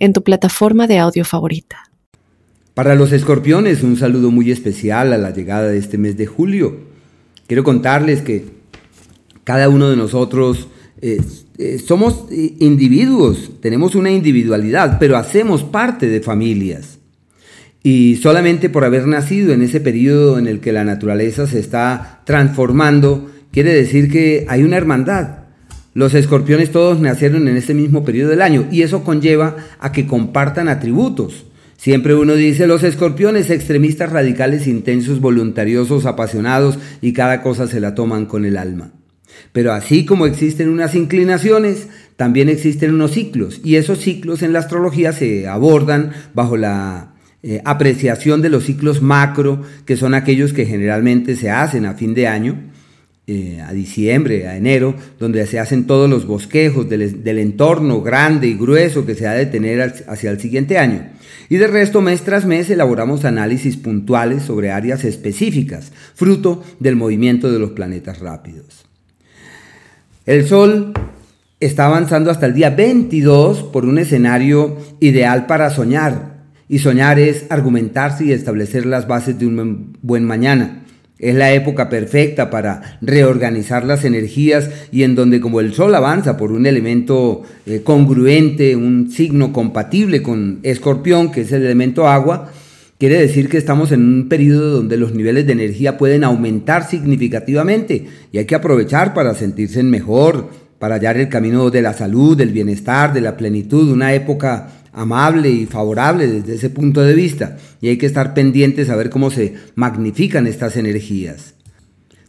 en tu plataforma de audio favorita. Para los escorpiones, un saludo muy especial a la llegada de este mes de julio. Quiero contarles que cada uno de nosotros eh, eh, somos individuos, tenemos una individualidad, pero hacemos parte de familias. Y solamente por haber nacido en ese periodo en el que la naturaleza se está transformando, quiere decir que hay una hermandad, los escorpiones todos nacieron en este mismo periodo del año y eso conlleva a que compartan atributos. Siempre uno dice los escorpiones extremistas radicales, intensos, voluntariosos, apasionados y cada cosa se la toman con el alma. Pero así como existen unas inclinaciones, también existen unos ciclos y esos ciclos en la astrología se abordan bajo la eh, apreciación de los ciclos macro, que son aquellos que generalmente se hacen a fin de año, eh, a diciembre, a enero, donde se hacen todos los bosquejos del, entorno grande y grueso que se ha de tener hacia el siguiente año. Y de resto, mes tras mes, elaboramos análisis puntuales sobre áreas específicas, fruto del movimiento de los planetas rápidos. El Sol está avanzando hasta el día 22 por un escenario ideal para soñar. Y soñar es argumentarse y establecer las bases de un buen mañana. Es la época perfecta para reorganizar las energías y en donde como el Sol avanza por un elemento eh, congruente, un signo compatible con Escorpión, que es el elemento agua, quiere decir que estamos en un periodo donde los niveles de energía pueden aumentar significativamente y hay que aprovechar para sentirse mejor, para hallar el camino de la salud, del bienestar, de la plenitud, una época amable y favorable desde ese punto de vista y hay que estar pendientes a ver cómo se magnifican estas energías.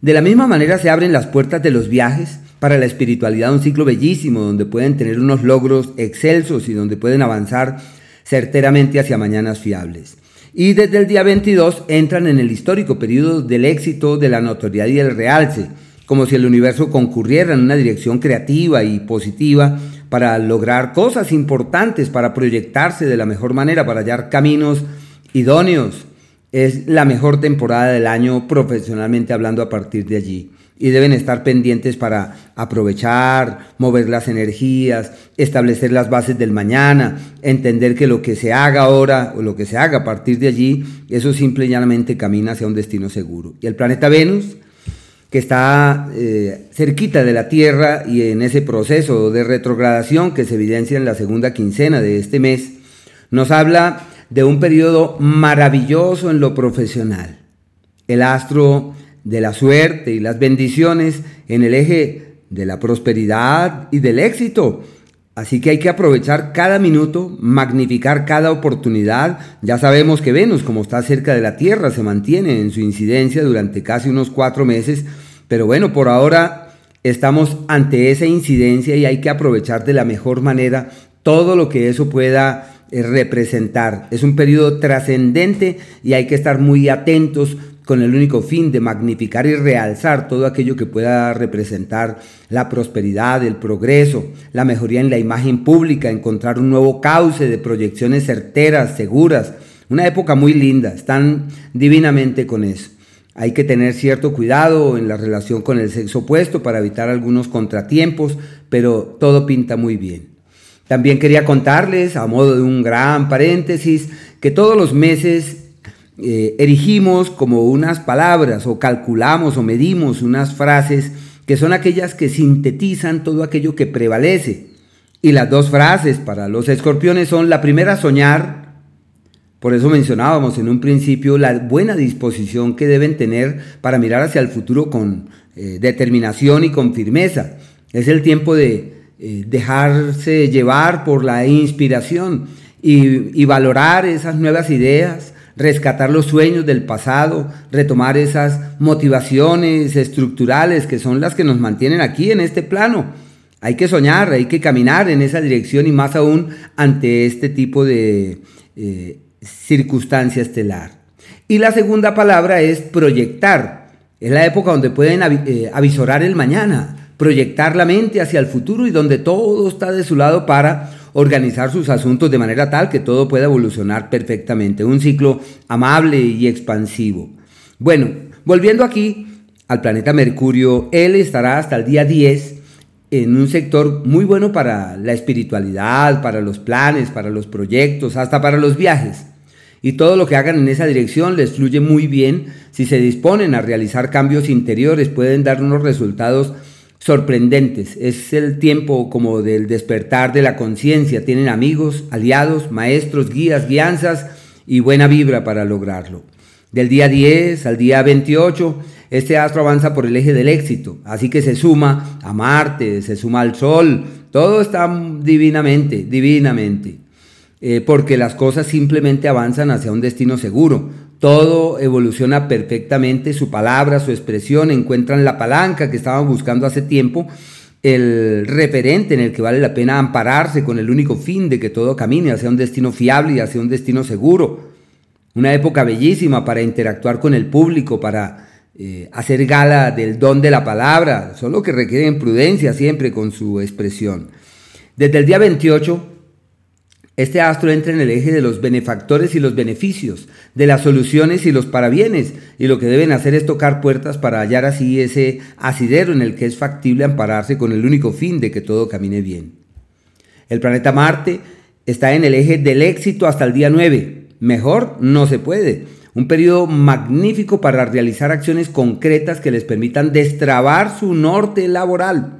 De la misma manera se abren las puertas de los viajes para la espiritualidad, un ciclo bellísimo donde pueden tener unos logros excelsos y donde pueden avanzar certeramente hacia mañanas fiables. Y desde el día 22 entran en el histórico periodo del éxito, de la notoriedad y el realce, como si el universo concurriera en una dirección creativa y positiva para lograr cosas importantes, para proyectarse de la mejor manera, para hallar caminos idóneos. Es la mejor temporada del año profesionalmente hablando a partir de allí. Y deben estar pendientes para aprovechar, mover las energías, establecer las bases del mañana, entender que lo que se haga ahora o lo que se haga a partir de allí, eso simple y llanamente camina hacia un destino seguro. Y el planeta Venus, que está eh, cerquita de la Tierra y en ese proceso de retrogradación que se evidencia en la segunda quincena de este mes, nos habla de un periodo maravilloso en lo profesional. El astro de la suerte y las bendiciones en el eje de la prosperidad y del éxito Así que hay que aprovechar cada minuto, magnificar cada oportunidad. Ya sabemos que Venus, como está cerca de la Tierra, se mantiene en su incidencia durante casi unos cuatro meses. Pero bueno, por ahora estamos ante esa incidencia y hay que aprovechar de la mejor manera todo lo que eso pueda eh, representar. Es un periodo trascendente y hay que estar muy atentos con el único fin de magnificar y realzar todo aquello que pueda representar la prosperidad, el progreso, la mejoría en la imagen pública, encontrar un nuevo cauce de proyecciones certeras, seguras. Una época muy linda, están divinamente con eso. Hay que tener cierto cuidado en la relación con el sexo opuesto para evitar algunos contratiempos, pero todo pinta muy bien. También quería contarles, a modo de un gran paréntesis, que todos los meses eh, erigimos como unas palabras o calculamos o medimos unas frases que son aquellas que sintetizan todo aquello que prevalece. Y las dos frases para los escorpiones son la primera soñar, por eso mencionábamos en un principio la buena disposición que deben tener para mirar hacia el futuro con eh, determinación y con firmeza. Es el tiempo de eh, dejarse llevar por la inspiración y valorar esas nuevas ideas, rescatar los sueños del pasado, retomar esas motivaciones estructurales que son las que nos mantienen aquí en este plano. Hay que soñar, hay que caminar en esa dirección y más aún ante este tipo de eh, circunstancia estelar. Y la segunda palabra es proyectar. Es la época donde pueden eh, avisorar el mañana, proyectar la mente hacia el futuro y donde todo está de su lado para organizar sus asuntos de manera tal que todo pueda evolucionar perfectamente. Un ciclo amable y expansivo. Bueno, volviendo aquí al planeta Mercurio, él estará hasta el día 10 en un sector muy bueno para la espiritualidad, para los planes, para los proyectos, hasta para los viajes. Y todo lo que hagan en esa dirección les fluye muy bien. Si se disponen a realizar cambios interiores, pueden dar unos resultados sorprendentes. Es el tiempo como del despertar de la conciencia. Tienen amigos, aliados, maestros, guías, guianzas y buena vibra para lograrlo. Del día 10 al día 28, este astro avanza por el eje del éxito, así que se suma a Marte, se suma al Sol, todo está divinamente, divinamente, eh, porque las cosas simplemente avanzan hacia un destino seguro. Todo evoluciona perfectamente, su palabra, su expresión, encuentran la palanca que estaban buscando hace tiempo, el referente en el que vale la pena ampararse con el único fin de que todo camine hacia un destino fiable y hacia un destino seguro. Una época bellísima para interactuar con el público, para eh, hacer gala del don de la palabra, solo que requieren prudencia siempre con su expresión. Desde el día 28, este astro entra en el eje de los benefactores y los beneficios, de las soluciones y los parabienes, y lo que deben hacer es tocar puertas para hallar así ese asidero en el que es factible ampararse con el único fin de que todo camine bien. El planeta Marte está en el eje del éxito hasta el día 9, Mejor no se puede. Un periodo magnífico para realizar acciones concretas que les permitan destrabar su norte laboral.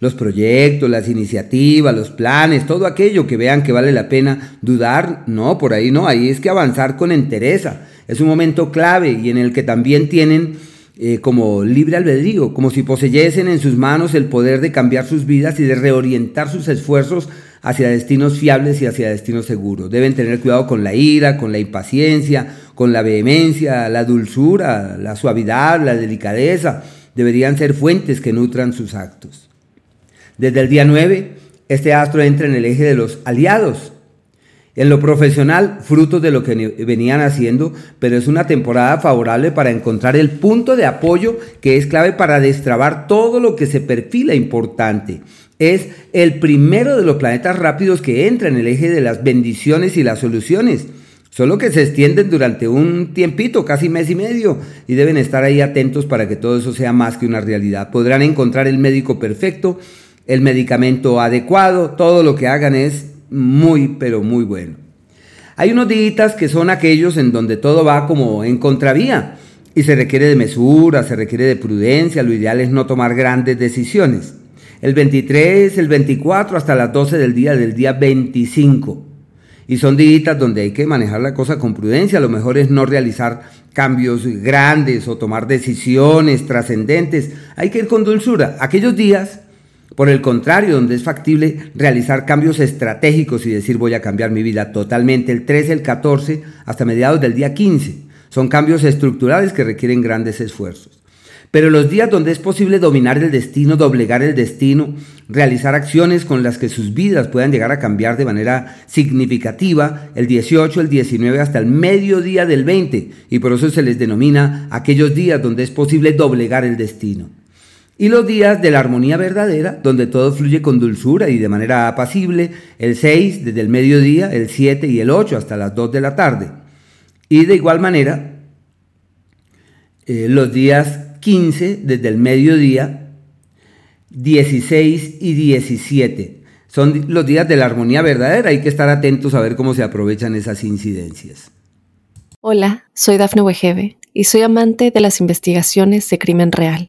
Los proyectos, las iniciativas, los planes, todo aquello que vean que vale la pena dudar, no, por ahí no, ahí es que avanzar con entereza. Es un momento clave y en el que también tienen eh, como libre albedrío, como si poseyesen en sus manos el poder de cambiar sus vidas y de reorientar sus esfuerzos hacia destinos fiables y hacia destinos seguros. Deben tener cuidado con la ira, con la impaciencia, con la vehemencia, la dulzura, la suavidad, la delicadeza. Deberían ser fuentes que nutran sus actos. Desde el día 9, este astro entra en el eje de los aliados. En lo profesional, frutos de lo que venían haciendo, pero es una temporada favorable para encontrar el punto de apoyo que es clave para destrabar todo lo que se perfila importante es el primero de los planetas rápidos que entra en el eje de las bendiciones y las soluciones. Solo que se extienden durante un tiempito, casi mes y medio, y deben estar ahí atentos para que todo eso sea más que una realidad. Podrán encontrar el médico perfecto, el medicamento adecuado, todo lo que hagan es muy, pero muy bueno. Hay unos días que son aquellos en donde todo va como en contravía y se requiere de mesura, se requiere de prudencia, lo ideal es no tomar grandes decisiones el 23, el 24 hasta las 12 del día del día 25. Y son días donde hay que manejar la cosa con prudencia. Lo mejor es no realizar cambios grandes o tomar decisiones trascendentes. Hay que ir con dulzura. Aquellos días, por el contrario, donde es factible realizar cambios estratégicos y decir voy a cambiar mi vida totalmente, el 13, el 14, hasta mediados del día 15. Son cambios estructurales que requieren grandes esfuerzos. Pero los días donde es posible dominar el destino, doblegar el destino, realizar acciones con las que sus vidas puedan llegar a cambiar de manera significativa, el 18, el 19 hasta el mediodía del 20, y por eso se les denomina aquellos días donde es posible doblegar el destino. Y los días de la armonía verdadera, donde todo fluye con dulzura y de manera apacible, el 6 desde el mediodía, el 7 y el 8 hasta las 2 de la tarde. Y de igual manera, eh, los días 15 desde el mediodía, 16 y 17. Son los días de la armonía verdadera, hay que estar atentos a ver cómo se aprovechan esas incidencias. Hola, soy Dafne Wegebe y soy amante de las investigaciones de crimen real.